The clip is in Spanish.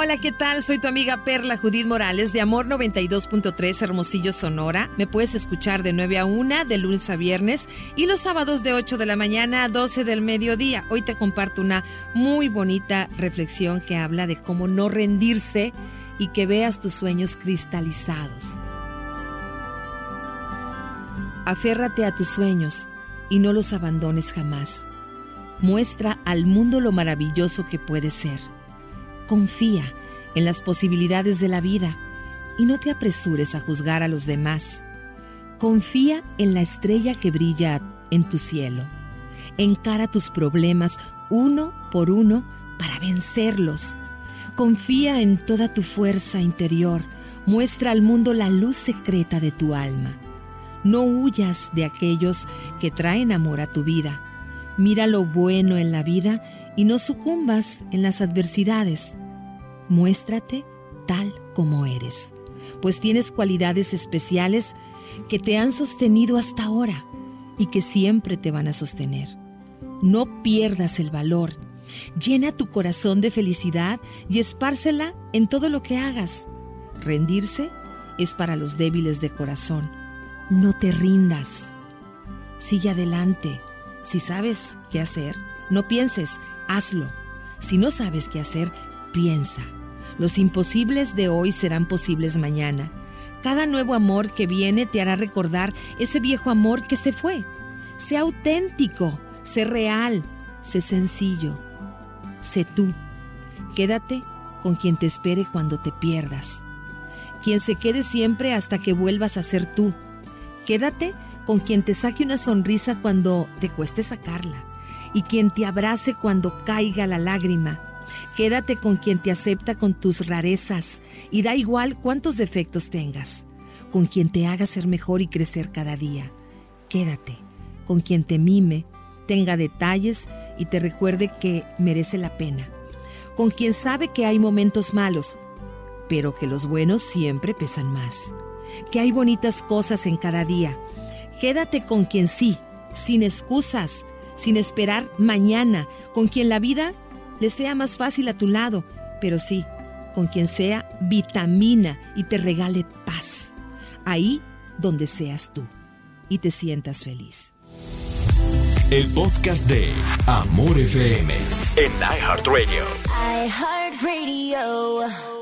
Hola, ¿qué tal? Soy tu amiga Perla Judith Morales de Amor 92.3 Hermosillo, Sonora. Me puedes escuchar de 9 a 1 de lunes a viernes y los sábados de 8 de la mañana a 12 del mediodía. Hoy te comparto una muy bonita reflexión que habla de cómo no rendirse y que veas tus sueños cristalizados. Aférrate a tus sueños y no los abandones jamás. Muestra al mundo lo maravilloso que puede ser. Confía en las posibilidades de la vida y no te apresures a juzgar a los demás. Confía en la estrella que brilla en tu cielo. Encara tus problemas uno por uno para vencerlos. Confía en toda tu fuerza interior. Muestra al mundo la luz secreta de tu alma. No huyas de aquellos que traen amor a tu vida. Mira lo bueno en la vida y no sucumbas en las adversidades. Muéstrate tal como eres, pues tienes cualidades especiales que te han sostenido hasta ahora y que siempre te van a sostener. No pierdas el valor. Llena tu corazón de felicidad y espárcela en todo lo que hagas. Rendirse es para los débiles de corazón. No te rindas. Sigue adelante. Si sabes qué hacer, no pienses, hazlo. Si no sabes qué hacer, piensa. Los imposibles de hoy serán posibles mañana. Cada nuevo amor que viene te hará recordar ese viejo amor que se fue. Sé auténtico, sé real, sé sencillo. Sé tú. Quédate con quien te espere cuando te pierdas. Quien se quede siempre hasta que vuelvas a ser tú. Quédate con quien te saque una sonrisa cuando te cueste sacarla y quien te abrace cuando caiga la lágrima. Quédate con quien te acepta con tus rarezas y da igual cuántos defectos tengas, con quien te haga ser mejor y crecer cada día. Quédate con quien te mime, tenga detalles y te recuerde que merece la pena, con quien sabe que hay momentos malos, pero que los buenos siempre pesan más, que hay bonitas cosas en cada día. Quédate con quien sí, sin excusas, sin esperar mañana, con quien la vida le sea más fácil a tu lado, pero sí, con quien sea vitamina y te regale paz. Ahí donde seas tú y te sientas feliz. El podcast de Amor FM en iHeartRadio. iHeartRadio.